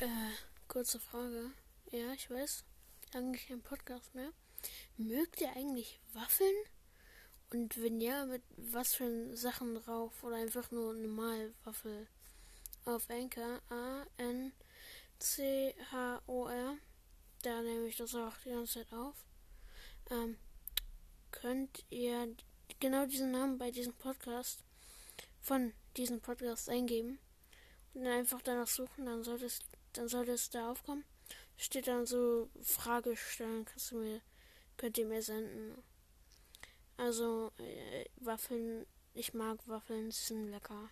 Äh, kurze Frage. Ja, ich weiß, lange kein Podcast mehr. Mögt ihr eigentlich Waffeln? Und wenn ja, mit was für Sachen drauf? Oder einfach nur normal Waffel? Auf Anchor, A-N-C-H-O-R. Da nehme ich das auch die ganze Zeit auf. Ähm, könnt ihr genau diesen Namen bei diesem Podcast von diesem Podcast eingeben und dann einfach danach suchen, dann sollte es, dann sollte es da aufkommen. Steht dann so Frage stellen, kannst du mir, könnt ihr mir senden. Also äh, Waffeln, ich mag Waffeln, sie sind lecker.